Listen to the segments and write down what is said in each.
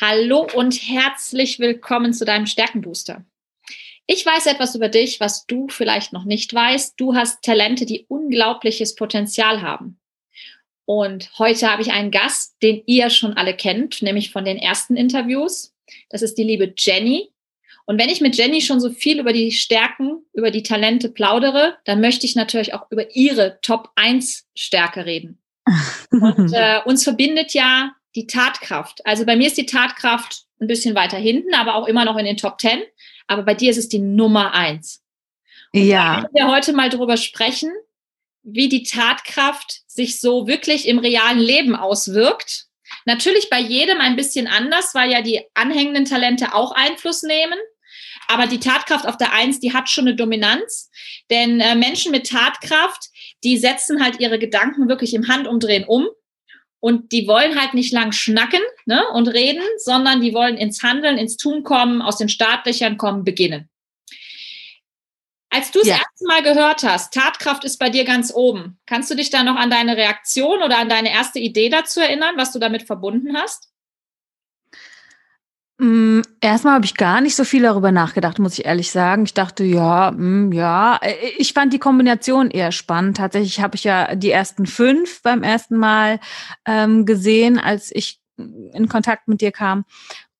Hallo und herzlich willkommen zu deinem Stärkenbooster. Ich weiß etwas über dich, was du vielleicht noch nicht weißt. Du hast Talente, die unglaubliches Potenzial haben. Und heute habe ich einen Gast, den ihr schon alle kennt, nämlich von den ersten Interviews. Das ist die liebe Jenny. Und wenn ich mit Jenny schon so viel über die Stärken, über die Talente plaudere, dann möchte ich natürlich auch über ihre Top 1 Stärke reden. Und äh, uns verbindet ja die Tatkraft. Also bei mir ist die Tatkraft ein bisschen weiter hinten, aber auch immer noch in den Top Ten. Aber bei dir ist es die Nummer eins. Und ja. Da wir heute mal darüber sprechen, wie die Tatkraft sich so wirklich im realen Leben auswirkt. Natürlich bei jedem ein bisschen anders, weil ja die anhängenden Talente auch Einfluss nehmen. Aber die Tatkraft auf der Eins, die hat schon eine Dominanz. Denn äh, Menschen mit Tatkraft, die setzen halt ihre Gedanken wirklich im Handumdrehen um. Und die wollen halt nicht lang schnacken ne, und reden, sondern die wollen ins Handeln, ins Tun kommen, aus den Startlöchern kommen, beginnen. Als du es ja. erste Mal gehört hast, Tatkraft ist bei dir ganz oben. Kannst du dich da noch an deine Reaktion oder an deine erste Idee dazu erinnern, was du damit verbunden hast? Mm, erstmal habe ich gar nicht so viel darüber nachgedacht, muss ich ehrlich sagen. Ich dachte, ja, mm, ja. Ich fand die Kombination eher spannend. Tatsächlich habe ich ja die ersten fünf beim ersten Mal ähm, gesehen, als ich in Kontakt mit dir kam.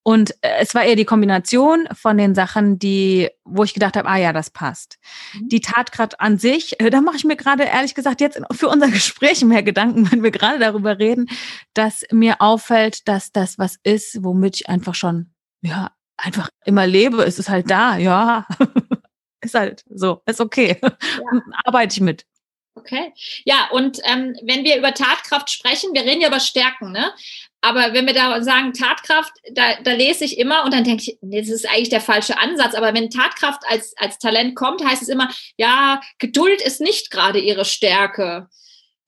Und äh, es war eher die Kombination von den Sachen, die, wo ich gedacht habe, ah ja, das passt. Mhm. Die Tatkraft an sich, äh, da mache ich mir gerade ehrlich gesagt jetzt für unser Gespräch mehr Gedanken, wenn wir gerade darüber reden, dass mir auffällt, dass das was ist, womit ich einfach schon, ja, einfach immer lebe. Es ist halt da, ja. ist halt so, ist okay. Ja. Arbeite ich mit. Okay. Ja, und ähm, wenn wir über Tatkraft sprechen, wir reden ja über Stärken, ne? Aber wenn wir da sagen Tatkraft, da, da lese ich immer und dann denke ich, nee, das ist eigentlich der falsche Ansatz. Aber wenn Tatkraft als, als Talent kommt, heißt es immer, ja, Geduld ist nicht gerade ihre Stärke.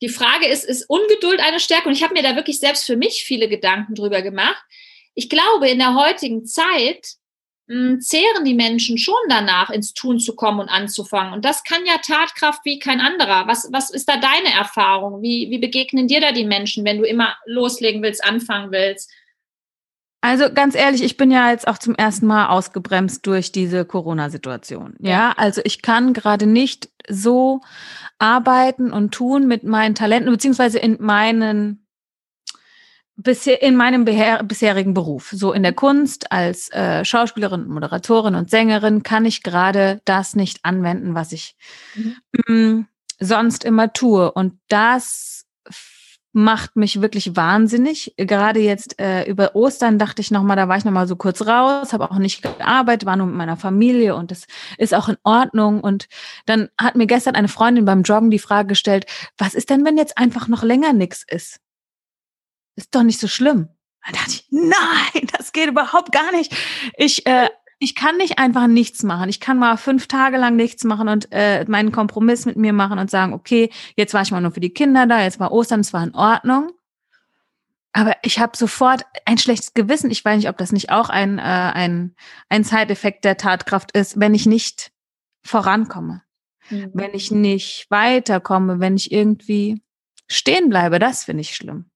Die Frage ist, ist Ungeduld eine Stärke? Und ich habe mir da wirklich selbst für mich viele Gedanken drüber gemacht. Ich glaube, in der heutigen Zeit mh, zehren die Menschen schon danach, ins Tun zu kommen und anzufangen. Und das kann ja Tatkraft wie kein anderer. Was, was ist da deine Erfahrung? Wie, wie begegnen dir da die Menschen, wenn du immer loslegen willst, anfangen willst? Also ganz ehrlich, ich bin ja jetzt auch zum ersten Mal ausgebremst durch diese Corona-Situation. Ja. ja, also ich kann gerade nicht so arbeiten und tun mit meinen Talenten, beziehungsweise in meinen bisher in meinem bisherigen Beruf, so in der Kunst als äh, Schauspielerin, Moderatorin und Sängerin, kann ich gerade das nicht anwenden, was ich mhm. mh, mm, sonst immer tue. Und das macht mich wirklich wahnsinnig. Gerade jetzt äh, über Ostern dachte ich nochmal, da war ich nochmal so kurz raus, habe auch nicht gearbeitet, war nur mit meiner Familie und das ist auch in Ordnung. Und dann hat mir gestern eine Freundin beim Joggen die Frage gestellt, was ist denn, wenn jetzt einfach noch länger nichts ist? Ist doch nicht so schlimm. Da dachte ich, nein, das geht überhaupt gar nicht. Ich, äh, ich kann nicht einfach nichts machen. Ich kann mal fünf Tage lang nichts machen und äh, meinen Kompromiss mit mir machen und sagen, okay, jetzt war ich mal nur für die Kinder da, jetzt war Ostern, es war in Ordnung. Aber ich habe sofort ein schlechtes Gewissen. Ich weiß nicht, ob das nicht auch ein, äh, ein, ein Zeiteffekt der Tatkraft ist, wenn ich nicht vorankomme, mhm. wenn ich nicht weiterkomme, wenn ich irgendwie stehen bleibe. Das finde ich schlimm.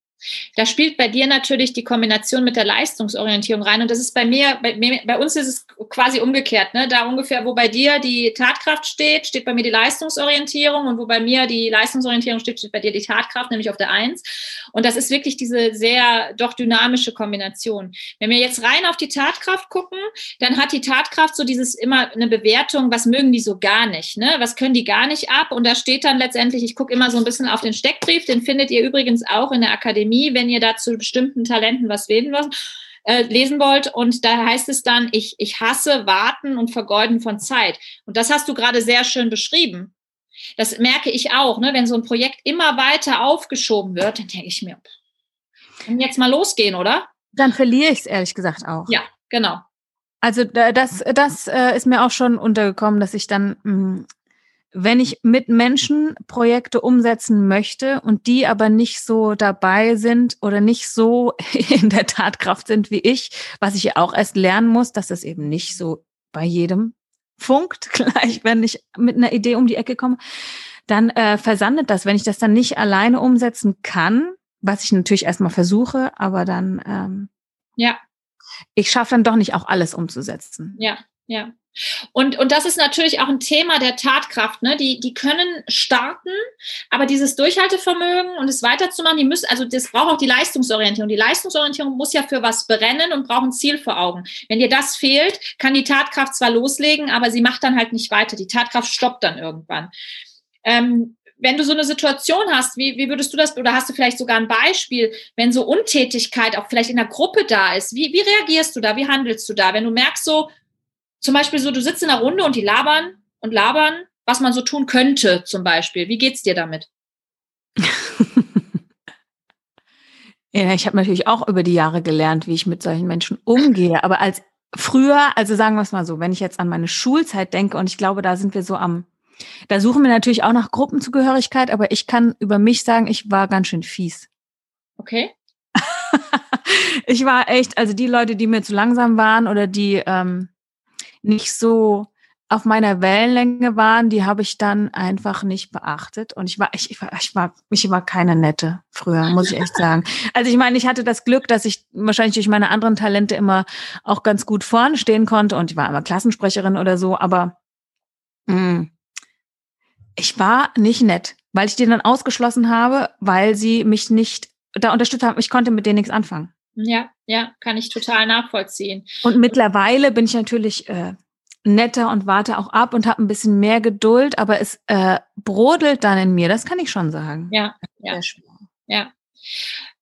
Da spielt bei dir natürlich die Kombination mit der Leistungsorientierung rein. Und das ist bei mir, bei, bei uns ist es quasi umgekehrt. Ne? Da ungefähr, wo bei dir die Tatkraft steht, steht bei mir die Leistungsorientierung. Und wo bei mir die Leistungsorientierung steht, steht bei dir die Tatkraft, nämlich auf der Eins. Und das ist wirklich diese sehr doch dynamische Kombination. Wenn wir jetzt rein auf die Tatkraft gucken, dann hat die Tatkraft so dieses immer eine Bewertung, was mögen die so gar nicht, ne? Was können die gar nicht ab? Und da steht dann letztendlich, ich gucke immer so ein bisschen auf den Steckbrief, den findet ihr übrigens auch in der Akademie Akademie, wenn ihr da zu bestimmten Talenten was lesen wollt. Äh, lesen wollt und da heißt es dann, ich, ich hasse Warten und Vergeuden von Zeit. Und das hast du gerade sehr schön beschrieben. Das merke ich auch, ne? wenn so ein Projekt immer weiter aufgeschoben wird, dann denke ich mir, kann jetzt mal losgehen, oder? Dann verliere ich es ehrlich gesagt auch. Ja, genau. Also das, das äh, ist mir auch schon untergekommen, dass ich dann mh, mm, wenn ich mit Menschen Projekte umsetzen möchte und die aber nicht so dabei sind oder nicht so in der Tatkraft sind wie ich, was ich ja auch erst lernen muss, dass das eben nicht so bei jedem funkt, gleich wenn ich mit einer Idee um die Ecke komme, dann äh, versandet das. Wenn ich das dann nicht alleine umsetzen kann, was ich natürlich erstmal versuche, aber dann ähm, ja ich schaffe dann doch nicht auch alles umzusetzen. Ja, ja. Und, und das ist natürlich auch ein Thema der Tatkraft. Ne? Die, die können starten, aber dieses Durchhaltevermögen und es weiterzumachen, die müssen, also das braucht auch die Leistungsorientierung. Die Leistungsorientierung muss ja für was brennen und braucht ein Ziel vor Augen. Wenn dir das fehlt, kann die Tatkraft zwar loslegen, aber sie macht dann halt nicht weiter. Die Tatkraft stoppt dann irgendwann. Ähm, wenn du so eine Situation hast, wie, wie würdest du das, oder hast du vielleicht sogar ein Beispiel, wenn so Untätigkeit auch vielleicht in der Gruppe da ist, wie, wie reagierst du da, wie handelst du da, wenn du merkst so, zum Beispiel so, du sitzt in einer Runde und die labern und labern, was man so tun könnte, zum Beispiel. Wie geht's dir damit? ja, ich habe natürlich auch über die Jahre gelernt, wie ich mit solchen Menschen umgehe. Aber als früher, also sagen wir es mal so, wenn ich jetzt an meine Schulzeit denke, und ich glaube, da sind wir so am, da suchen wir natürlich auch nach Gruppenzugehörigkeit, aber ich kann über mich sagen, ich war ganz schön fies. Okay. ich war echt, also die Leute, die mir zu langsam waren oder die ähm, nicht so auf meiner Wellenlänge waren, die habe ich dann einfach nicht beachtet. Und ich war, ich, ich war, ich war, ich war keine nette früher, muss ich echt sagen. Also ich meine, ich hatte das Glück, dass ich wahrscheinlich durch meine anderen Talente immer auch ganz gut vorne stehen konnte und ich war immer Klassensprecherin oder so, aber mh, hm, ich war nicht nett, weil ich die dann ausgeschlossen habe, weil sie mich nicht da unterstützt haben. Ich konnte mit denen nichts anfangen. Ja, ja, kann ich total nachvollziehen. Und mittlerweile bin ich natürlich äh, netter und warte auch ab und habe ein bisschen mehr Geduld, aber es äh, brodelt dann in mir, das kann ich schon sagen. Ja, ja. ja.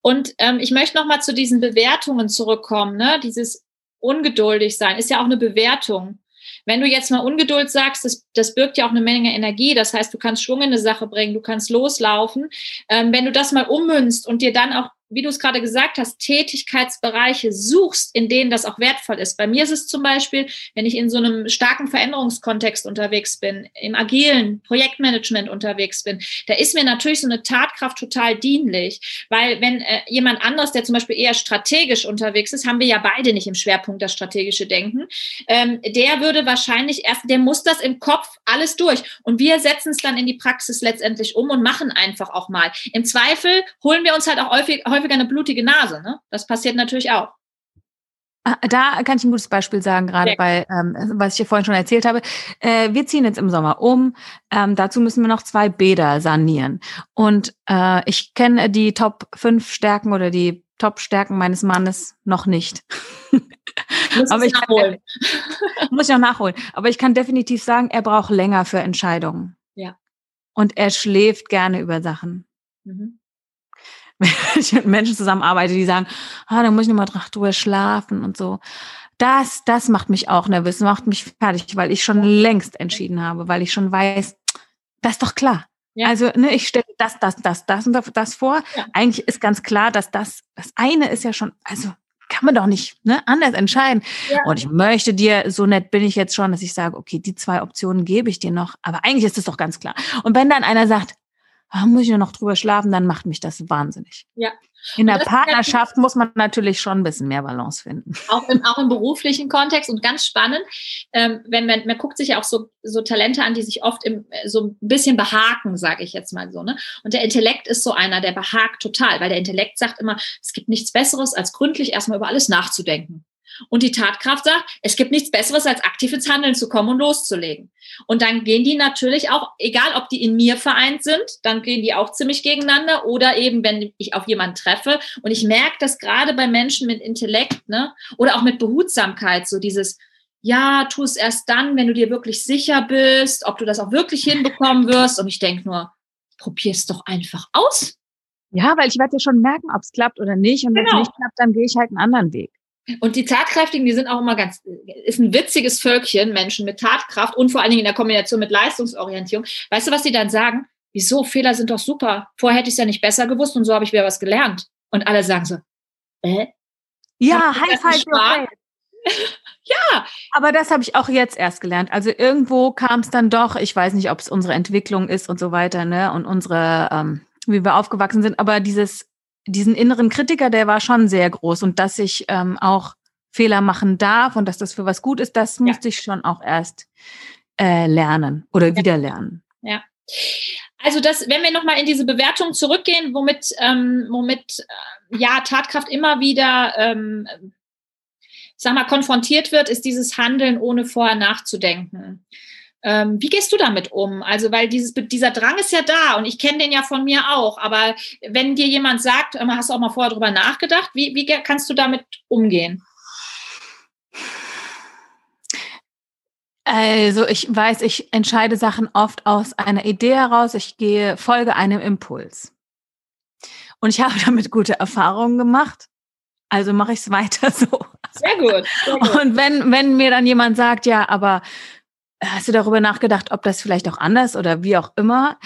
Und ähm, ich möchte noch mal zu diesen Bewertungen zurückkommen. Ne? Dieses ungeduldig sein ist ja auch eine Bewertung. Wenn du jetzt mal Ungeduld sagst, das, das birgt ja auch eine Menge Energie. Das heißt, du kannst Schwung in eine Sache bringen, du kannst loslaufen. Ähm, wenn du das mal ummünzt und dir dann auch wie du es gerade gesagt hast, Tätigkeitsbereiche suchst, in denen das auch wertvoll ist. Bei mir ist es zum Beispiel, wenn ich in so einem starken Veränderungskontext unterwegs bin, im agilen Projektmanagement unterwegs bin, da ist mir natürlich so eine Tatkraft total dienlich, weil wenn äh, jemand anderes, der zum Beispiel eher strategisch unterwegs ist, haben wir ja beide nicht im Schwerpunkt das strategische Denken, ähm, der würde wahrscheinlich erst, der muss das im Kopf alles durch und wir setzen es dann in die Praxis letztendlich um und machen einfach auch mal. Im Zweifel holen wir uns halt auch häufig häufiger eine blutige Nase. Ne? Das passiert natürlich auch. Ah, da kann ich ein gutes Beispiel sagen, gerade bei, ähm, was ich dir vorhin schon erzählt habe. Äh, wir ziehen jetzt im Sommer um. Ähm, dazu müssen wir noch zwei Bäder sanieren. Und äh, ich kenne die Top 5 Stärken oder die Top Stärken meines Mannes noch nicht. Muss Aber ich nachholen. Kann, muss ich noch nachholen. Aber ich kann definitiv sagen, er braucht länger für Entscheidungen. Ja. Und er schläft gerne über Sachen. Mhm wenn ich mit Menschen zusammenarbeite, die sagen, ah, da muss ich nochmal drüber schlafen und so. Das, das macht mich auch nervös, macht mich fertig, weil ich schon längst entschieden habe, weil ich schon weiß, das ist doch klar. Ja. Also, ne, ich stelle das, das, das, das und das vor. Ja. Eigentlich ist ganz klar, dass das, das eine ist ja schon, also kann man doch nicht ne, anders entscheiden. Ja. Und ich möchte dir, so nett bin ich jetzt schon, dass ich sage, okay, die zwei Optionen gebe ich dir noch, aber eigentlich ist es doch ganz klar. Und wenn dann einer sagt, ah, muss ich nur noch drüber schlafen, dann macht mich das wahnsinnig. Ja. In der Partnerschaft muss man natürlich schon ein bisschen mehr Balance finden. Auch im, auch im beruflichen Kontext und ganz spannend, ähm, wenn man, man guckt sich ja auch so, so Talente an, die sich oft im, so ein bisschen behaken, sage ich jetzt mal so. Ne? Und der Intellekt ist so einer, der behakt total, weil der Intellekt sagt immer, es gibt nichts Besseres, als gründlich erstmal über alles nachzudenken. Und die Tatkraft sagt, es gibt nichts Besseres, als aktiv ins Handeln zu kommen und loszulegen. Und dann gehen die natürlich auch, egal ob die in mir vereint sind, dann gehen die auch ziemlich gegeneinander oder eben, wenn ich auf jemanden treffe. Und ich merke das gerade bei Menschen mit Intellekt, ne, oder auch mit Behutsamkeit, so dieses, ja, tu es erst dann, wenn du dir wirklich sicher bist, ob du das auch wirklich hinbekommen wirst. Und ich denke nur, probier es doch einfach aus. Ja, weil ich werde ja schon merken, ob es klappt oder nicht. Und wenn es genau. nicht klappt, dann gehe ich halt einen anderen Weg. Und die Tatkräftigen, die sind auch immer ganz, ist ein witziges Völkchen, Menschen mit Tatkraft und vor allen Dingen in der Kombination mit Leistungsorientierung. Weißt du, was die dann sagen? Wieso? Fehler sind doch super. Vorher hätte ich es ja nicht besser gewusst und so habe ich wieder was gelernt. Und alle sagen so, äh? Ja, High Five Ja, aber das habe ich auch jetzt erst gelernt. Also irgendwo kam es dann doch, ich weiß nicht, ob es unsere Entwicklung ist und so weiter, ne? Und unsere, ähm, wie wir aufgewachsen sind, aber dieses diesen inneren Kritiker, der war schon sehr groß und dass ich ähm, auch Fehler machen darf und dass das für was gut ist, das musste ich schon auch erst äh, lernen oder ja. wieder lernen. Ja. Also das, wenn wir nochmal in diese Bewertung zurückgehen, womit, ähm, womit äh, ja Tatkraft immer wieder ähm, sag mal, konfrontiert wird, ist dieses Handeln ohne vorher nachzudenken. Ähm, wie gehst du damit um? Also, weil dieses, dieser Drang ist ja da und ich kenne den ja von mir auch. Aber wenn dir jemand sagt, hast du auch mal vorher drüber nachgedacht, wie, wie kannst du damit umgehen? Also ich weiß, ich entscheide Sachen oft aus einer Idee heraus. Ich gehe, folge einem Impuls. Und ich habe damit gute Erfahrungen gemacht. Also mache ich es weiter so. Sehr gut, sehr gut. Und wenn, wenn mir dann jemand sagt, ja, aber hast du darüber nachgedacht, ob das vielleicht auch anders oder wie auch immer?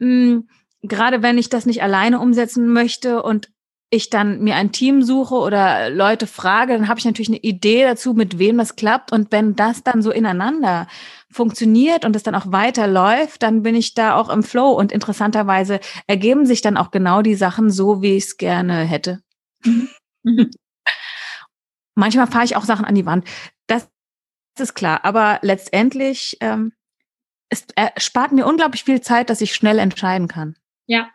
Hm, gerade wenn ich das nicht alleine umsetzen möchte und ich dann mir ein Team suche oder Leute frage, dann habe ich natürlich eine Idee dazu, mit wem das klappt. Und wenn das dann so ineinander funktioniert und es dann auch weiterläuft, dann bin ich da auch im Flow. Und interessanterweise ergeben sich dann auch genau die Sachen so, wie ich es gerne hätte. Mhm. Mhm. Manchmal fahre ich auch Sachen an die Wand. Das ist klar. Aber letztendlich, ähm, es spart mir unglaublich viel Zeit, dass ich schnell entscheiden kann. Ja,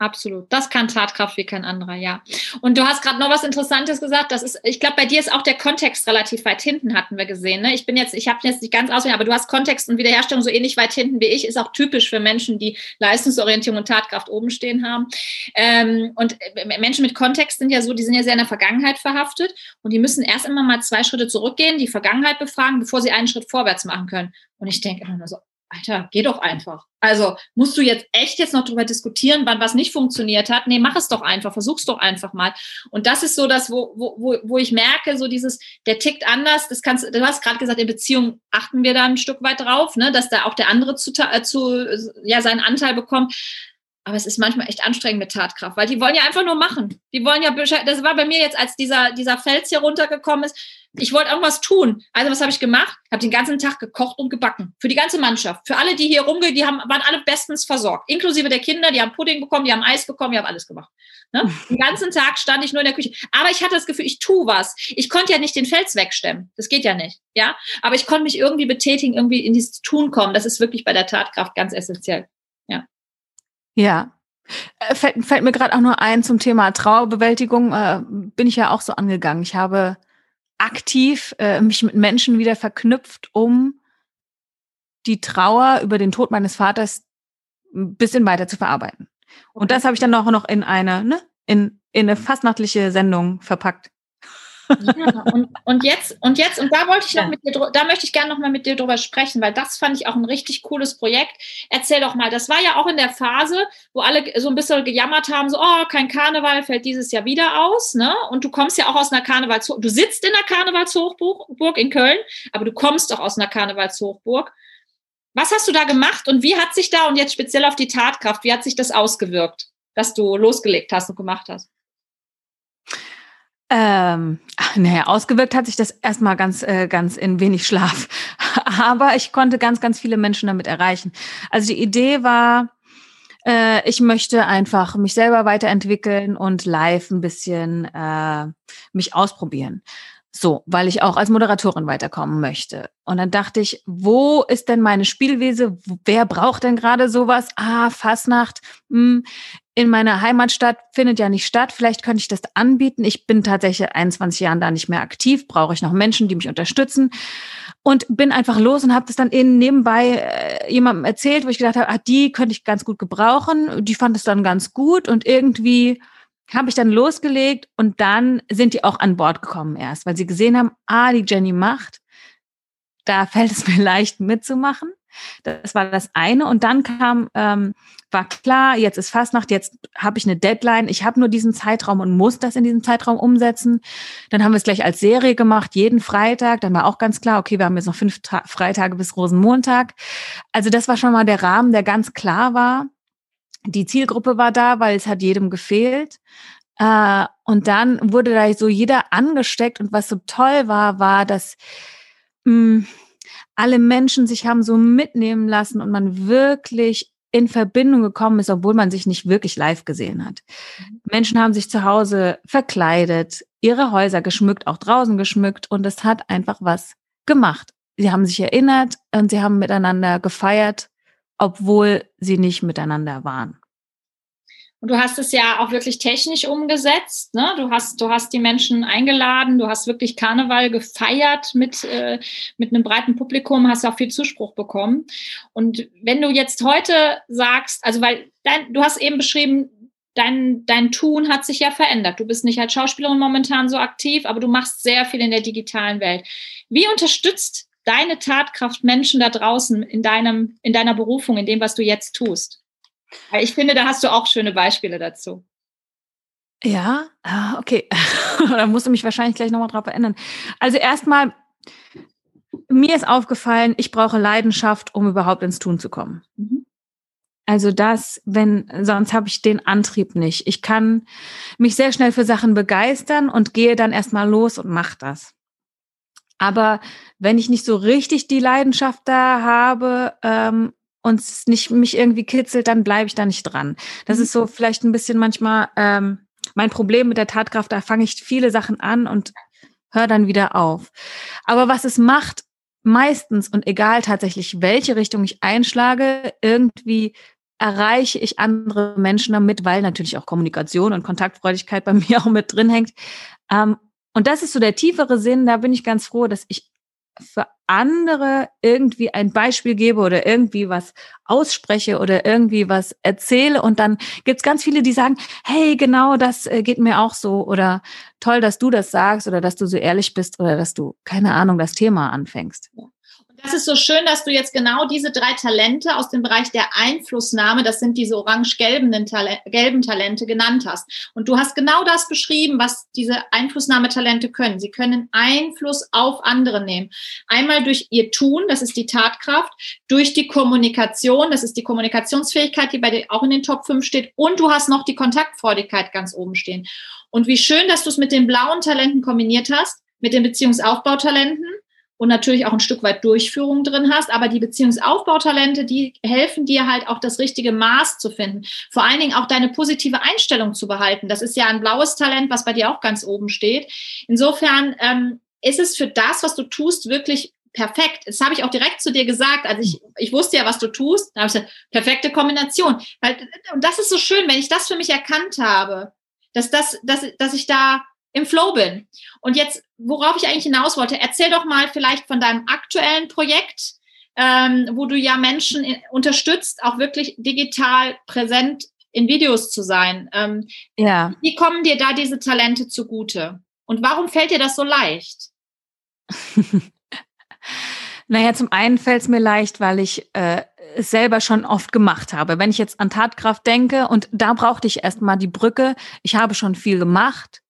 Absolut. Das kann Tatkraft wie kein anderer, ja. Und du hast gerade noch was Interessantes gesagt. Das ist, ich glaube, bei dir ist auch der Kontext relativ weit hinten, hatten wir gesehen. Ne? Ich bin jetzt, ich habe jetzt nicht ganz auswendig, aber du hast Kontext und Wiederherstellung so ähnlich weit hinten wie ich. Ist auch typisch für Menschen, die Leistungsorientierung und Tatkraft oben stehen haben. Ähm, und äh, Menschen mit Kontext sind ja so, die sind ja sehr in der Vergangenheit verhaftet und die müssen erst immer mal zwei Schritte zurückgehen, die Vergangenheit befragen, bevor sie einen Schritt vorwärts machen können. Und ich denke immer nur so, Alter, geh doch einfach. Also musst du jetzt echt jetzt noch drüber diskutieren, wann was nicht funktioniert hat? Nee, mach es doch einfach, versuch's doch einfach mal. Und das ist so das, wo, wo, wo ich merke, so dieses, der tickt anders. Das kannst, du hast gerade gesagt, in Beziehungen achten wir da ein Stück weit drauf, ne, dass da auch der andere zu, äh, zu ja seinen Anteil bekommt. Aber es ist manchmal echt anstrengend mit Tatkraft, weil die wollen ja einfach nur machen. Die wollen ja, das war bei mir jetzt, als dieser, dieser Fels hier runtergekommen ist, ich wollte irgendwas tun. Also was habe ich gemacht? Habe den ganzen Tag gekocht und gebacken. Für die ganze Mannschaft. Für alle, die hier rumgehen, die haben, waren alle bestens versorgt. Inklusive der Kinder, die haben Pudding bekommen, die haben Eis bekommen, die haben alles gemacht. Ne? Den ganzen Tag stand ich nur in der Küche. Aber ich hatte das Gefühl, ich tue was. Ich konnte ja nicht den Fels wegstemmen. Das geht ja nicht. Ja, aber ich konnte mich irgendwie betätigen, irgendwie in dieses Tun kommen. Das ist wirklich bei der Tatkraft ganz essentiell. Ja. Äh, Fällt, fällt, mir gerade auch nur ein zum Thema Trauerbewältigung, äh, bin ich ja auch so angegangen. Ich habe aktiv äh, mich mit Menschen wieder verknüpft, um die Trauer über den Tod meines Vaters ein bisschen weiter zu verarbeiten. Und das habe ich dann auch noch in eine, ne, in, in eine fastnachtliche Sendung verpackt. Ja, und, und jetzt, und jetzt, und da wollte ich noch ja. mit dir, da möchte ich gerne noch mal mit dir drüber sprechen, weil das fand ich auch ein richtig cooles Projekt. Erzähl doch mal, das war ja auch in der Phase, wo alle so ein bisschen gejammert haben, so, oh, kein Karneval fällt dieses Jahr wieder aus, ne? Und du kommst ja auch aus einer Karnevalshochburg, du sitzt in einer Karnevalshochburg in Köln, aber du kommst doch aus einer Karnevalshochburg. Was hast du da gemacht und wie hat sich da, und jetzt speziell auf die Tatkraft, wie hat sich das ausgewirkt, dass du losgelegt hast und gemacht hast? Ähm, naja, ausgewirkt hat sich das erstmal ganz, äh, ganz in wenig Schlaf. Aber ich konnte ganz, ganz viele Menschen damit erreichen. Also die Idee war, äh, ich möchte einfach mich selber weiterentwickeln und live ein bisschen äh, mich ausprobieren. So, weil ich auch als Moderatorin weiterkommen möchte. Und dann dachte ich, wo ist denn meine Spielwiese? Wer braucht denn gerade sowas? Ah, Fasnacht. Hm, in meiner Heimatstadt findet ja nicht statt. Vielleicht könnte ich das anbieten. Ich bin tatsächlich 21 Jahren da nicht mehr aktiv. Brauche ich noch Menschen, die mich unterstützen? Und bin einfach los und habe das dann eben nebenbei äh, jemandem erzählt, wo ich gedacht habe, ah, die könnte ich ganz gut gebrauchen. Die fand es dann ganz gut und irgendwie habe ich dann losgelegt und dann sind die auch an Bord gekommen erst, weil sie gesehen haben, ah, die Jenny macht. Da fällt es mir leicht mitzumachen. Das war das eine. Und dann kam, ähm, war klar, jetzt ist Fastnacht, jetzt habe ich eine Deadline. Ich habe nur diesen Zeitraum und muss das in diesem Zeitraum umsetzen. Dann haben wir es gleich als Serie gemacht, jeden Freitag. Dann war auch ganz klar, okay, wir haben jetzt noch fünf Ta Freitage bis Rosenmontag. Also das war schon mal der Rahmen, der ganz klar war die Zielgruppe war da, weil es hat jedem gefehlt. Äh, und dann wurde da so jeder angesteckt. Und was so toll war, war, dass mh, hm, alle Menschen sich haben so mitnehmen lassen und man wirklich in Verbindung gekommen ist, obwohl man sich nicht wirklich live gesehen hat. Mhm. Menschen haben sich zu Hause verkleidet, ihre Häuser geschmückt, auch draußen geschmückt und es hat einfach was gemacht. Sie haben sich erinnert und sie haben miteinander gefeiert obwohl sie nicht miteinander waren. Und du hast es ja auch wirklich technisch umgesetzt. Ne? Du, hast, du hast die Menschen eingeladen, du hast wirklich Karneval gefeiert mit, äh, mit einem breiten Publikum, hast auch viel Zuspruch bekommen. Und wenn du jetzt heute sagst, also weil dein, du hast eben beschrieben, dein, dein Tun hat sich ja verändert. Du bist nicht als Schauspielerin momentan so aktiv, aber du machst sehr viel in der digitalen Welt. Wie unterstützt deine Tatkraft Menschen da draußen in deinem, in deiner Berufung, in dem, was du jetzt tust? Ich finde, da hast du auch schöne Beispiele dazu. Ja, ah, okay. da musst du mich wahrscheinlich gleich nochmal drauf erinnern. Also erstmal, mir ist aufgefallen, ich brauche Leidenschaft, um überhaupt ins Tun zu kommen. Mhm. Also das, wenn, sonst habe ich den Antrieb nicht. Ich kann mich sehr schnell für Sachen begeistern und gehe dann erstmal los und mache das. Aber wenn ich nicht so richtig die Leidenschaft da habe ähm, und es nicht mich irgendwie kitzelt, dann bleibe ich da nicht dran. Das mhm. ist so vielleicht ein bisschen manchmal ähm, mein Problem mit der Tatkraft. Da fange ich viele Sachen an und höre dann wieder auf. Aber was es macht, meistens und egal tatsächlich, welche Richtung ich einschlage, irgendwie erreiche ich andere Menschen damit, weil natürlich auch Kommunikation und Kontaktfreudigkeit bei mir auch mit drin hängt. Ähm, und das ist so der tiefere Sinn. Da bin ich ganz froh, dass ich für andere irgendwie ein Beispiel gebe oder irgendwie was ausspreche oder irgendwie was erzähle. Und dann gibt's ganz viele, die sagen, hey, genau das äh, geht mir auch so oder toll, dass du das sagst oder dass du so ehrlich bist oder dass du, keine Ahnung, das Thema anfängst. Das ist so schön, dass du jetzt genau diese drei Talente aus dem Bereich der Einflussnahme, das sind diese orange-gelben Talente, Talente genannt hast. Und du hast genau das beschrieben, was diese Einflussnahmetalente können. Sie können Einfluss auf andere nehmen. Einmal durch ihr Tun, das ist die Tatkraft, durch die Kommunikation, das ist die Kommunikationsfähigkeit, die bei dir auch in den Top 5 steht. Und du hast noch die Kontaktfreudigkeit ganz oben stehen. Und wie schön, dass du es mit den blauen Talenten kombiniert hast, mit den Beziehungsaufbautalenten und natürlich auch ein Stück weit Durchführung drin hast. Aber die Beziehungsaufbautalente, die helfen dir halt auch das richtige Maß zu finden. Vor allen Dingen auch deine positive Einstellung zu behalten. Das ist ja ein blaues Talent, was bei dir auch ganz oben steht. Insofern ähm, ist es für das, was du tust, wirklich perfekt. Das habe ich auch direkt zu dir gesagt. Also ich, ich wusste ja, was du tust. Da habe ich gesagt, perfekte Kombination. Weil, und das ist so schön, wenn ich das für mich erkannt habe, dass, das, dass, dass ich da im Flow bin. Und jetzt, worauf ich eigentlich hinaus wollte, erzähl doch mal vielleicht von deinem aktuellen Projekt, ähm, wo du ja Menschen in, unterstützt, auch wirklich digital präsent in Videos zu sein. Ähm, ja. Wie kommen dir da diese Talente zugute? Und warum fällt dir das so leicht? naja, zum einen fällt es mir leicht, weil ich äh, es selber schon oft gemacht habe. Wenn ich jetzt an Tatkraft denke, und da brauchte ich erstmal die Brücke, ich habe schon viel gemacht,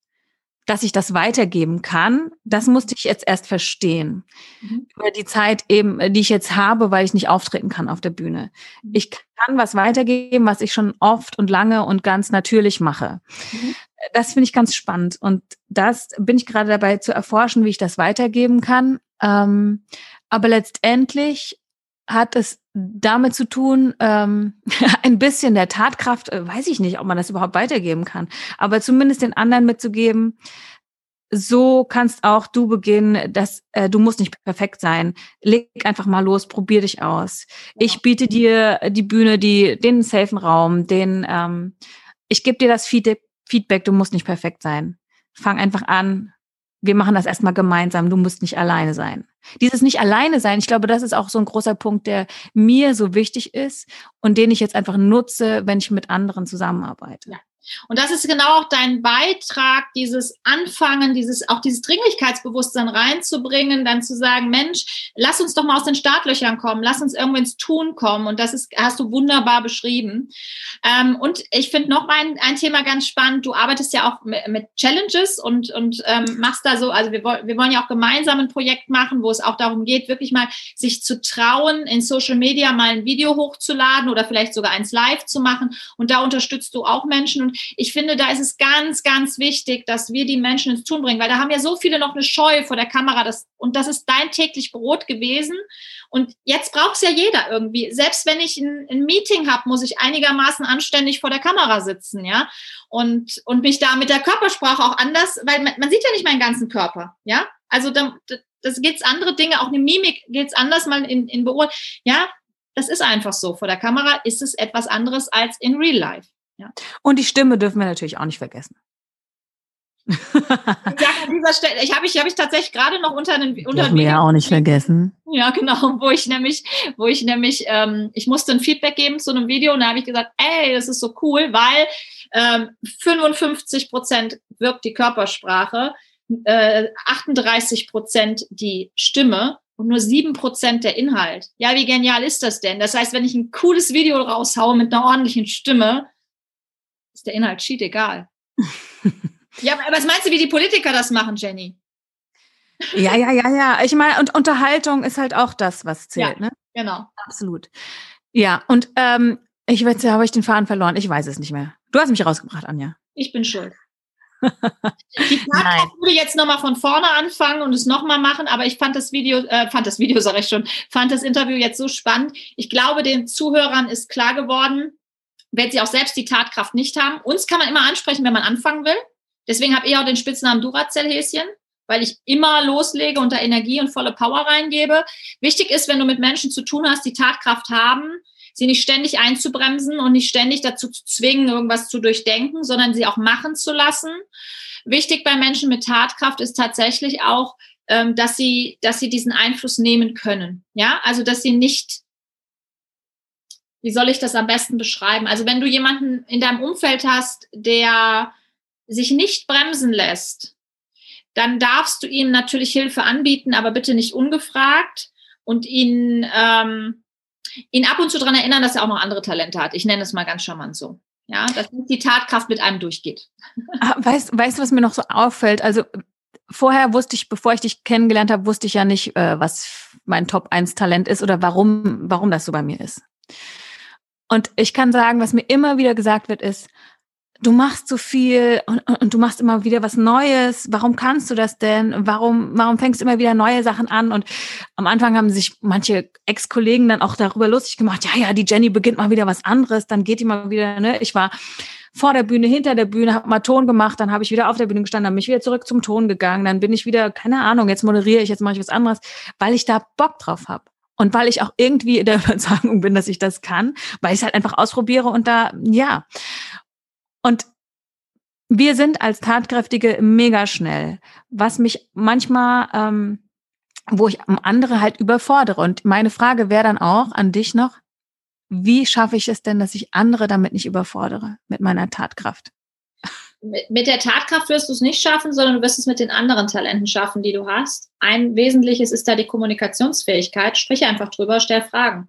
dass ich das weitergeben kann, das musste ich jetzt erst verstehen. Mhm. Über die Zeit eben, die ich jetzt habe, weil ich nicht auftreten kann auf der Bühne. Mhm. Ich kann was weitergeben, was ich schon oft und lange und ganz natürlich mache. Mhm. Das finde ich ganz spannend. Und das bin ich gerade dabei zu erforschen, wie ich das weitergeben kann. Ähm, aber letztendlich hat es damit zu tun, ähm, ein bisschen der Tatkraft, äh, weiß ich nicht, ob man das überhaupt weitergeben kann, aber zumindest den anderen mitzugeben, so kannst auch du beginnen, dass äh, du musst nicht perfekt sein. Leg einfach mal los, probier dich aus. Ja. Ich biete dir die Bühne, die den safen Raum, den ähm, ich gebe dir das Feedback, du musst nicht perfekt sein. Fang einfach an, wir machen das erstmal gemeinsam, du musst nicht alleine sein. Dieses nicht alleine sein, ich glaube, das ist auch so ein großer Punkt, der mir so wichtig ist und den ich jetzt einfach nutze, wenn ich mit anderen zusammenarbeite. Ja. Und das ist genau auch dein Beitrag, dieses Anfangen, dieses, auch dieses Dringlichkeitsbewusstsein reinzubringen, dann zu sagen, Mensch, lass uns doch mal aus den Startlöchern kommen, lass uns irgendwo ins Tun kommen. Und das ist, hast du wunderbar beschrieben. Ähm, und ich finde noch ein, ein Thema ganz spannend. Du arbeitest ja auch mit, mit Challenges und, und ähm, machst da so, also wir, wir wollen ja auch gemeinsam ein Projekt machen, wo es auch darum geht, wirklich mal sich zu trauen, in Social Media mal ein Video hochzuladen oder vielleicht sogar eins live zu machen. Und da unterstützt du auch Menschen. Und ich finde, da ist es ganz, ganz wichtig, dass wir die Menschen ins Tun bringen, weil da haben ja so viele noch eine Scheu vor der Kamera. Das, und das ist dein täglich Brot gewesen. Und jetzt braucht es ja jeder irgendwie. Selbst wenn ich ein, ein Meeting habe, muss ich einigermaßen anständig vor der Kamera sitzen, ja. Und, und mich da mit der Körpersprache auch anders, weil man, man sieht ja nicht meinen ganzen Körper, ja. Also da, das geht's andere Dinge, auch eine Mimik geht's anders mal in, in Beurteilung. Ja, das ist einfach so. Vor der Kamera ist es etwas anderes als in Real Life. Ja. Und die Stimme dürfen wir natürlich auch nicht vergessen. ja, an dieser Stelle, ich habe ich, hab ich tatsächlich gerade noch unter einem unter wir ja auch nicht vergessen. Ja, genau, wo ich nämlich, wo ich nämlich, ähm, ich musste ein Feedback geben zu einem Video und da habe ich gesagt, ey, das ist so cool, weil ähm, 55 Prozent wirkt die Körpersprache, äh, 38 Prozent die Stimme und nur 7 Prozent der Inhalt. Ja, wie genial ist das denn? Das heißt, wenn ich ein cooles Video raushaue mit einer ordentlichen Stimme, ist der Inhalt schied egal. Ja, aber was meinst du, wie die Politiker das machen, Jenny? Ja, ja, ja, ja. Ich meine, und Unterhaltung ist halt auch das, was zählt, ja, ne? Genau. Absolut. Ja, und ähm, ich weiß, habe ich den Faden verloren? Ich weiß es nicht mehr. Du hast mich rausgebracht, Anja. Ich bin schuld. Die Podcast würde jetzt nochmal von vorne anfangen und es nochmal machen, aber ich fand das Video, äh, fand das Video, sage ich schon, fand das Interview jetzt so spannend. Ich glaube, den Zuhörern ist klar geworden, wenn sie auch selbst die Tatkraft nicht haben. Uns kann man immer ansprechen, wenn man anfangen will. Deswegen habe ich auch den Spitznamen Duracell-Häschen, weil ich immer loslege und da Energie und volle Power reingebe. Wichtig ist, wenn du mit Menschen zu tun hast, die Tatkraft haben, sie nicht ständig einzubremsen und nicht ständig dazu zu zwingen, irgendwas zu durchdenken, sondern sie auch machen zu lassen. Wichtig bei Menschen mit Tatkraft ist tatsächlich auch, ähm, dass sie, dass sie diesen Einfluss nehmen können. Ja, also dass sie nicht wie soll ich das am besten beschreiben? Also wenn du jemanden in deinem Umfeld hast, der sich nicht bremsen lässt, dann darfst du ihm natürlich Hilfe anbieten, aber bitte nicht ungefragt und ihn, ähm, ihn ab und zu daran erinnern, dass er auch noch andere Talente hat. Ich nenne es mal ganz charmant so. Ja, dass die Tatkraft mit einem durchgeht. Ah, weißt, du, was mir noch so auffällt? Also vorher wusste ich, bevor ich dich kennengelernt habe, wusste ich ja nicht, äh, was mein Top 1 Talent ist oder warum, warum das so bei mir ist. Und ich kann sagen, was mir immer wieder gesagt wird, ist, du machst so viel und, und, du machst immer wieder was Neues. Warum kannst du das denn? Warum, warum fängst du immer wieder neue Sachen an? Und am Anfang haben sich manche Ex-Kollegen dann auch darüber lustig gemacht. Ja, ja, die Jenny beginnt mal wieder was anderes. Dann geht die mal wieder, ne? Ich war vor der Bühne, hinter der Bühne, habe mal Ton gemacht, dann habe ich wieder auf der Bühne gestanden, dann bin ich wieder zurück zum Ton gegangen, dann bin ich wieder, keine Ahnung, jetzt moderiere ich, jetzt mache ich was anderes, weil ich da Bock drauf habe. Und weil ich auch irgendwie in der Überzeugung bin, dass ich das kann, weil ich es halt einfach ausprobiere und da, ja. Und wir sind als Tatkräftige mega schnell, was mich manchmal, ähm, wo ich andere halt überfordere. Und meine Frage wäre dann auch an dich noch, wie schaffe ich es denn, dass ich andere damit nicht überfordere mit meiner Tatkraft? Mit der Tatkraft wirst du es nicht schaffen, sondern du wirst es mit den anderen Talenten schaffen, die du hast. Ein wesentliches ist da die Kommunikationsfähigkeit. Sprich einfach drüber, stell Fragen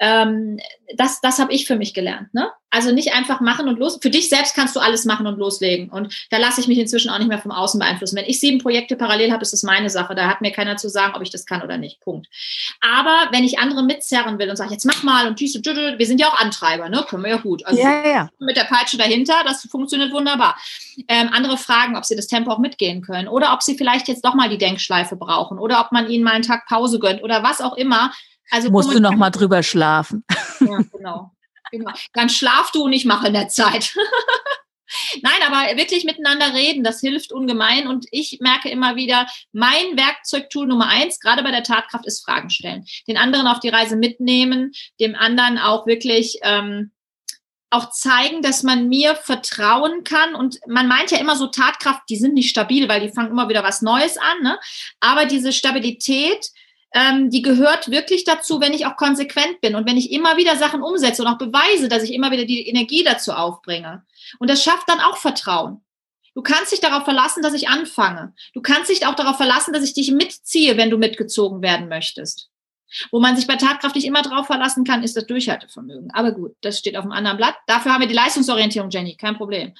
ähm, das, das habe ich für mich gelernt. Ne? Also nicht einfach machen und los. Für dich selbst kannst du alles machen und loslegen. Und da lasse ich mich inzwischen auch nicht mehr vom Außen beeinflussen. Wenn ich sieben Projekte parallel habe, ist das meine Sache. Da hat mir keiner zu sagen, ob ich das kann oder nicht. Punkt. Aber wenn ich andere mitzerren will und sage, jetzt mach mal und tschüss, wir sind ja auch Antreiber, ne? Können wir ja gut. Also ja, ja. mit der Peitsche dahinter, das funktioniert wunderbar. Ähm, andere fragen, ob sie das Tempo auch mitgehen können oder ob sie vielleicht jetzt doch mal die Denkschleife brauchen oder ob man ihnen mal einen Tag Pause gönnt oder was auch immer also musst du noch mal drüber schlafen. Ja, genau. genau. Dann schlaf du und ich mache in der Zeit. Nein, aber wirklich miteinander reden, das hilft ungemein. Und ich merke immer wieder, mein Werkzeugtool Nummer eins, gerade bei der Tatkraft, ist Fragen stellen. Den anderen auf die Reise mitnehmen, dem anderen auch wirklich ähm, auch zeigen, dass man mir vertrauen kann. Und man meint ja immer so Tatkraft, die sind nicht stabil, weil die fangen immer wieder was Neues an. Ne? Aber diese Stabilität, ähm, die gehört wirklich dazu, wenn ich auch konsequent bin und wenn ich immer wieder Sachen umsetze und auch beweise, dass ich immer wieder die Energie dazu aufbringe. Und das schafft dann auch Vertrauen. Du kannst dich darauf verlassen, dass ich anfange. Du kannst dich auch darauf verlassen, dass ich dich mitziehe, wenn du mitgezogen werden möchtest. Wo man sich bei Tatkraft nicht immer darauf verlassen kann, ist das Durchhaltevermögen. Aber gut, das steht auf einem anderen Blatt. Dafür haben wir die Leistungsorientierung, Jenny, kein Problem.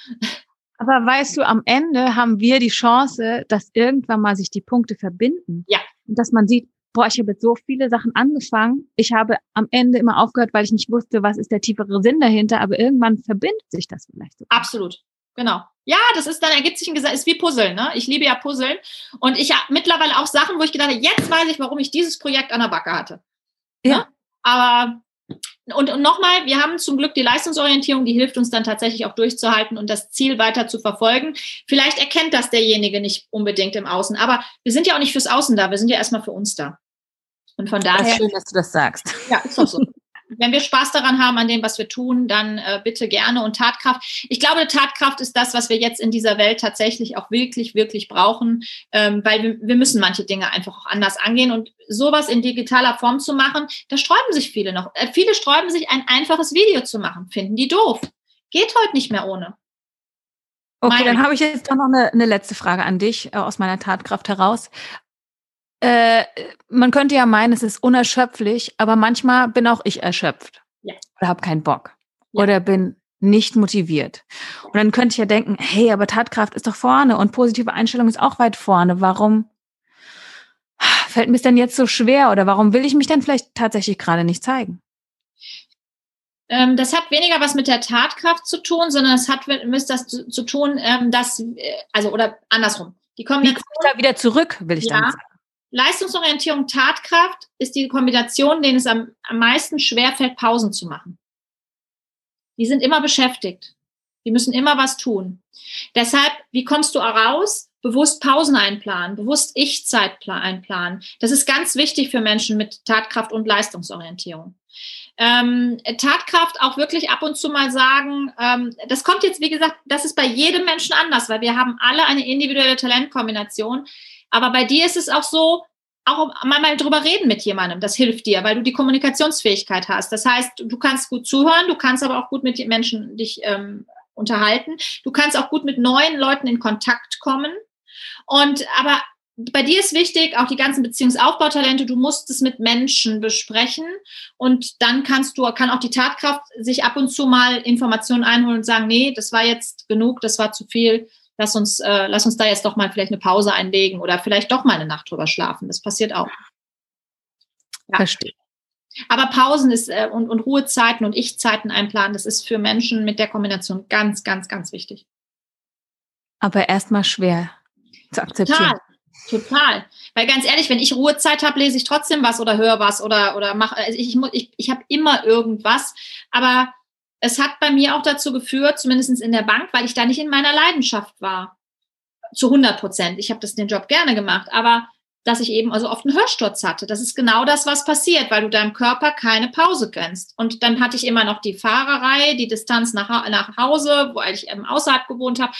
Aber weißt du, am Ende haben wir die Chance, dass irgendwann mal sich die Punkte verbinden. Ja. Und dass man sieht, boah, ich habe jetzt so viele Sachen angefangen. Ich habe am Ende immer aufgehört, weil ich nicht wusste, was ist der tiefere Sinn dahinter, aber irgendwann verbindet sich das vielleicht so. Absolut. Genau. Ja, das ist dann ergibt sich ein Gesetz, ist wie Puzzeln, ne? Ich liebe ja Puzzeln und ich habe mittlerweile auch Sachen, wo ich gedacht habe, jetzt weiß ich, warum ich dieses Projekt an der Backe hatte. Ja. Ne? Aber und, und nochmal, wir haben zum Glück die Leistungsorientierung, die hilft uns dann tatsächlich auch durchzuhalten und das Ziel weiter zu verfolgen. Vielleicht erkennt das derjenige nicht unbedingt im Außen, aber wir sind ja auch nicht fürs Außen da, wir sind ja erstmal für uns da. Und von daher. Das ist schön, dass du das sagst. Ja, ist doch so. wenn wir Spaß daran haben, an dem, was wir tun, dann äh, bitte gerne und Tatkraft. Ich glaube, Tatkraft ist das, was wir jetzt in dieser Welt tatsächlich auch wirklich, wirklich brauchen, ähm, weil wir, wir müssen manche Dinge einfach auch anders angehen und sowas in digitaler Form zu machen, da sträuben sich viele noch. Äh, viele sträuben sich, ein einfaches Video zu machen, finden die doof. Geht heute nicht mehr ohne. Okay, dann habe ich jetzt auch noch eine, eine letzte Frage an dich äh, aus meiner Tatkraft heraus. Äh, man könnte ja meinen, es ist unerschöpflich, aber manchmal bin auch ich erschöpft. Ja. Oder habe keinen Bock. Ja. Oder bin nicht motiviert. Und dann könnte ich ja denken, hey, aber Tatkraft ist doch vorne und positive Einstellung ist auch weit vorne. Warum fällt mir es denn jetzt so schwer oder warum will ich mich denn vielleicht tatsächlich gerade nicht zeigen? Ähm, das hat weniger was mit der Tatkraft zu tun, sondern es hat mit das zu, zu tun, ähm, dass, äh, also, oder andersrum. Die Kombination. Wie komme ich da wieder zurück, will ich ja, dann sagen. Leistungsorientierung, Tatkraft ist die Kombination, denen es am, am meisten schwerfällt, Pausen zu machen. Die sind immer beschäftigt. Die müssen immer was tun. Deshalb, wie kommst du raus? Bewusst Pausen einplanen, bewusst Ich-Zeit einplanen. Das ist ganz wichtig für Menschen mit Tatkraft und Leistungsorientierung. Ähm, Tatkraft auch wirklich ab und zu mal sagen, ähm, das kommt jetzt, wie gesagt, das ist bei jedem Menschen anders, weil wir haben alle eine individuelle Talentkombination. Aber bei dir ist es auch so, auch mal drüber reden mit jemandem, das hilft dir, weil du die Kommunikationsfähigkeit hast. Das heißt, du kannst gut zuhören, du kannst aber auch gut mit den Menschen dich ähm, unterhalten. Du kannst auch gut mit neuen Leuten in Kontakt kommen. Und aber bei dir ist wichtig, auch die ganzen Beziehungsaufbautalente, du musst es mit Menschen besprechen und dann kannst du, kann auch die Tatkraft sich ab und zu mal Informationen einholen und sagen, nee, das war jetzt genug, das war zu viel, lass uns, äh, lass uns da jetzt doch mal vielleicht eine Pause einlegen oder vielleicht doch mal eine Nacht drüber schlafen. Das passiert auch. Ja. Verstehe. Aber Pausen ist äh, und, und Ruhezeiten und Ich-Zeiten einplanen, das ist für Menschen mit der Kombination ganz, ganz, ganz wichtig. Aber erstmal schwer zu akzeptieren. Total. Total. Weil ganz ehrlich, wenn ich Ruhezeit habe, lese ich trotzdem was oder höre was oder, oder mache. Also ich, ich, ich, ich habe immer irgendwas. Aber es hat bei mir auch dazu geführt, zumindest in der Bank, weil ich da nicht in meiner Leidenschaft war. Zu 100 Prozent. Ich habe das den Job gerne gemacht, aber dass ich eben also oft einen Hörsturz hatte. Das ist genau das, was passiert, weil du deinem Körper keine Pause gönnst. Und dann hatte ich immer noch die Fahrerei, die Distanz nach, nach Hause, wo ich eben außerhalb gewohnt habe.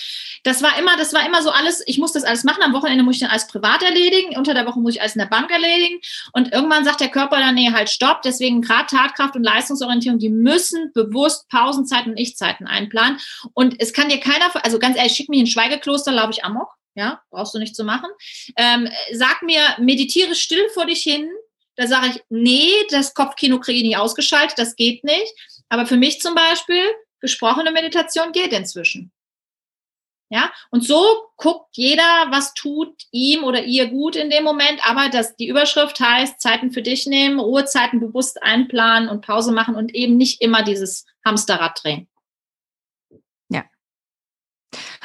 Das war immer, das war immer so alles, ich muss das alles machen. Am Wochenende muss ich dann alles privat erledigen, unter der Woche muss ich alles in der Bank erledigen. Und irgendwann sagt der Körper dann, nee, halt stopp. Deswegen gerade Tatkraft und Leistungsorientierung, die müssen bewusst Pausenzeiten und Ich-Zeiten einplanen. Und es kann dir keiner, also ganz ehrlich, schick mich in Schweigekloster, laufe ich amok ja, brauchst du nicht zu machen. Ähm, sag mir, meditiere still vor dich hin. Da sage ich, nee, das Kopfkino kriege ich nicht ausgeschaltet, das geht nicht. Aber für mich zum Beispiel, gesprochene Meditation geht inzwischen. Ja, und so guckt jeder, was tut ihm oder ihr gut in dem Moment. Aber das, die Überschrift heißt, Zeiten für dich nehmen, Ruhezeiten bewusst einplanen und Pause machen und eben nicht immer dieses Hamsterrad drehen.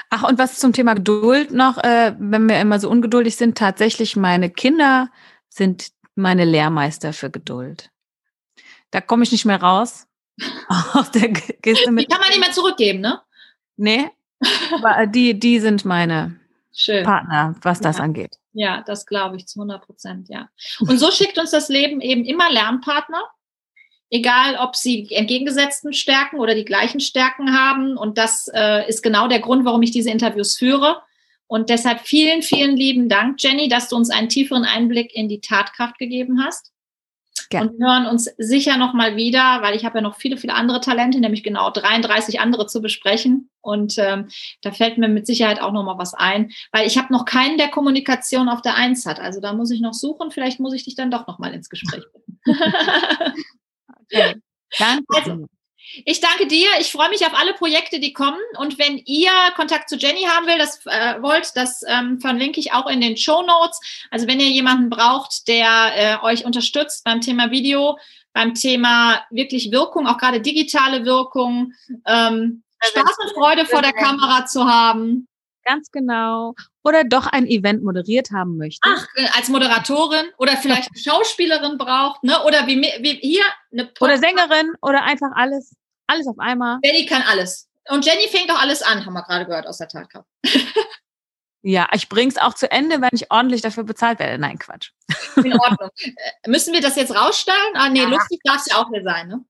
Ach, und was zum Thema Geduld noch, äh, wenn wir immer so ungeduldig sind, tatsächlich meine Kinder sind meine Lehrmeister für Geduld. Da komme ich nicht mehr raus. Aus der Kiste mit. Die kann man nicht mehr zurückgeben, ne? Nee. Aber die, die sind meine Schön. Partner, was das ja. angeht. Ja, das glaube ich zu 100 Prozent, ja. Und so schickt uns das Leben eben immer Lernpartner egal ob sie die entgegengesetzten Stärken oder die gleichen Stärken haben. Und das äh, ist genau der Grund, warum ich diese Interviews führe. Und deshalb vielen, vielen lieben Dank, Jenny, dass du uns einen tieferen Einblick in die Tatkraft gegeben hast. Gerne. Und wir hören uns sicher nochmal wieder, weil ich habe ja noch viele, viele andere Talente, nämlich genau 33 andere zu besprechen. Und ähm, da fällt mir mit Sicherheit auch nochmal was ein, weil ich habe noch keinen, der Kommunikation auf der Eins hat. Also da muss ich noch suchen. Vielleicht muss ich dich dann doch nochmal ins Gespräch bitten. Okay. Danke. Also, ich danke dir. Ich freue mich auf alle Projekte, die kommen. Und wenn ihr Kontakt zu Jenny haben will, das äh, wollt, das ähm, verlinke ich auch in den Show Notes. Also wenn ihr jemanden braucht, der äh, euch unterstützt beim Thema Video, beim Thema wirklich Wirkung, auch gerade digitale Wirkung, ähm, Spaß und Freude vor der Kamera zu haben. Ganz genau. Oder doch ein Event moderiert haben möchte. Ach, äh, als Moderatorin oder vielleicht eine Schauspielerin braucht, ne? Oder wie, wie hier eine Podcast Oder Sängerin oder einfach alles, alles auf einmal. Jenny kann alles. Und Jenny fängt auch alles an, haben wir gerade gehört aus der Tatkraft. Ja, ich bring's auch zu Ende, wenn ich ordentlich dafür bezahlt werde. Nein, Quatsch. In Ordnung. Äh, müssen wir das jetzt rausstellen? Ah, nee, ja. lustig darf es ja auch nicht sein, ne?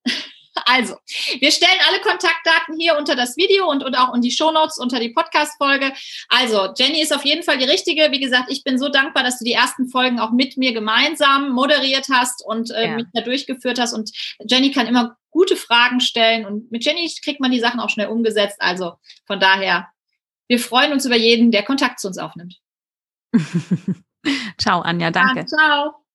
Also, wir stellen alle Kontaktdaten hier unter das Video und, und auch in die Shownotes unter die Podcast-Folge. Also, Jenny ist auf jeden Fall die richtige. Wie gesagt, ich bin so dankbar, dass du die ersten Folgen auch mit mir gemeinsam moderiert hast und äh, ja. mich da durchgeführt hast. Und Jenny kann immer gute Fragen stellen und mit Jenny kriegt man die Sachen auch schnell umgesetzt. Also, von daher, wir freuen uns über jeden, der Kontakt zu uns aufnimmt. ciao, Anja, danke. Ja, ciao.